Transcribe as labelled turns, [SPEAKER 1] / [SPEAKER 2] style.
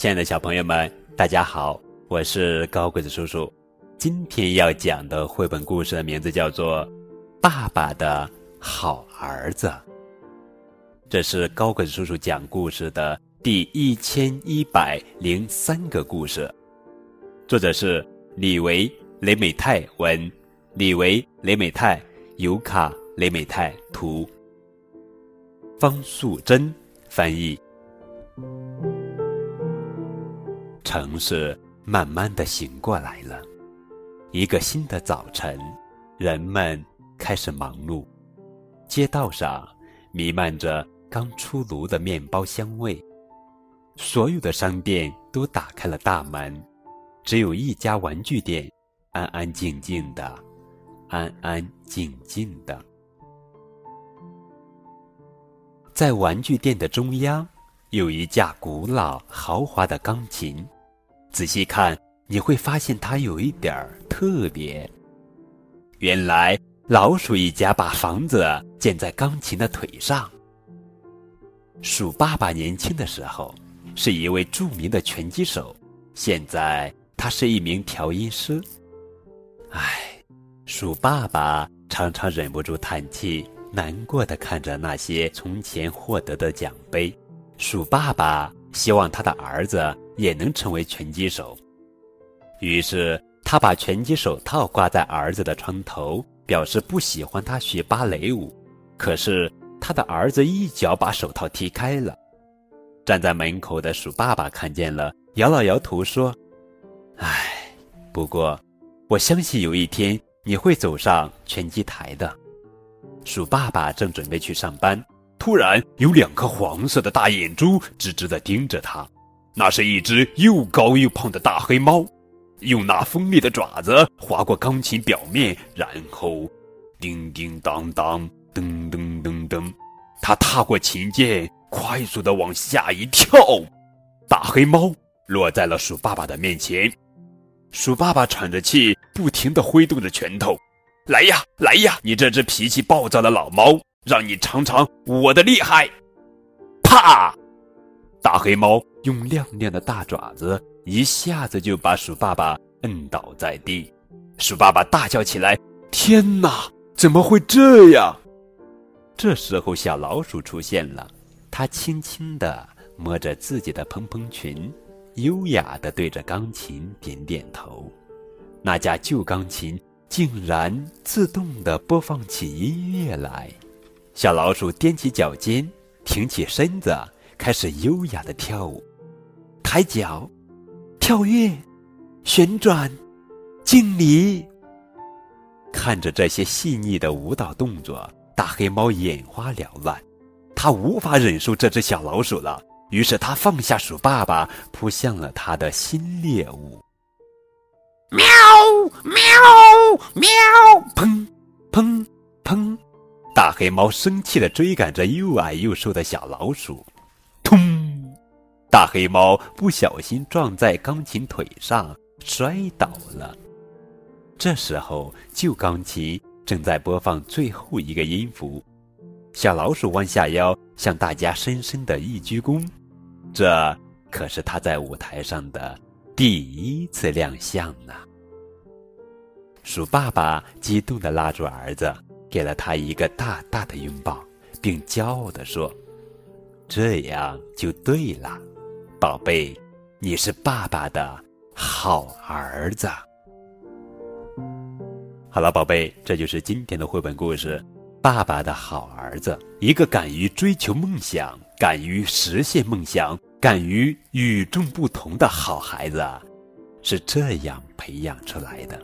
[SPEAKER 1] 亲爱的小朋友们，大家好，我是高个子叔叔。今天要讲的绘本故事的名字叫做《爸爸的好儿子》。这是高个子叔叔讲故事的第一千一百零三个故事，作者是李维雷美泰文，李维雷美泰尤卡雷美泰图。方素珍翻译。城市慢慢的醒过来了，一个新的早晨，人们开始忙碌。街道上弥漫着刚出炉的面包香味，所有的商店都打开了大门，只有一家玩具店安安静静的，安安静静的。在玩具店的中央，有一架古老豪华的钢琴。仔细看，你会发现它有一点儿特别。原来，老鼠一家把房子建在钢琴的腿上。鼠爸爸年轻的时候是一位著名的拳击手，现在他是一名调音师。唉，鼠爸爸常常忍不住叹气。难过的看着那些从前获得的奖杯，鼠爸爸希望他的儿子也能成为拳击手。于是他把拳击手套挂在儿子的床头，表示不喜欢他学芭蕾舞。可是他的儿子一脚把手套踢开了。站在门口的鼠爸爸看见了，摇了摇头说：“唉，不过我相信有一天你会走上拳击台的。”鼠爸爸正准备去上班，突然有两颗黄色的大眼珠直直地盯着他。那是一只又高又胖的大黑猫，用那锋利的爪子划过钢琴表面，然后叮叮当当，噔噔噔噔，它踏过琴键，快速的往下一跳，大黑猫落在了鼠爸爸的面前。鼠爸爸喘着气，不停的挥动着拳头。来呀，来呀！你这只脾气暴躁的老猫，让你尝尝我的厉害！啪！大黑猫用亮亮的大爪子一下子就把鼠爸爸摁倒在地。鼠爸爸大叫起来：“天哪，怎么会这样？”这时候，小老鼠出现了，它轻轻地摸着自己的蓬蓬裙，优雅地对着钢琴点点头。那架旧钢琴。竟然自动地播放起音乐来，小老鼠踮起脚尖，挺起身子，开始优雅地跳舞，抬脚，跳跃，旋转，敬礼。看着这些细腻的舞蹈动作，大黑猫眼花缭乱，它无法忍受这只小老鼠了，于是它放下鼠爸爸，扑向了它的新猎物。喵喵喵！砰砰砰！大黑猫生气地追赶着又矮又瘦的小老鼠，通！大黑猫不小心撞在钢琴腿上，摔倒了。这时候，旧钢琴正在播放最后一个音符，小老鼠弯下腰，向大家深深的一鞠躬。这可是他在舞台上的。第一次亮相呢。鼠爸爸激动地拉住儿子，给了他一个大大的拥抱，并骄傲地说：“这样就对了，宝贝，你是爸爸的好儿子。”好了，宝贝，这就是今天的绘本故事《爸爸的好儿子》，一个敢于追求梦想、敢于实现梦想。敢于与众不同的好孩子，是这样培养出来的。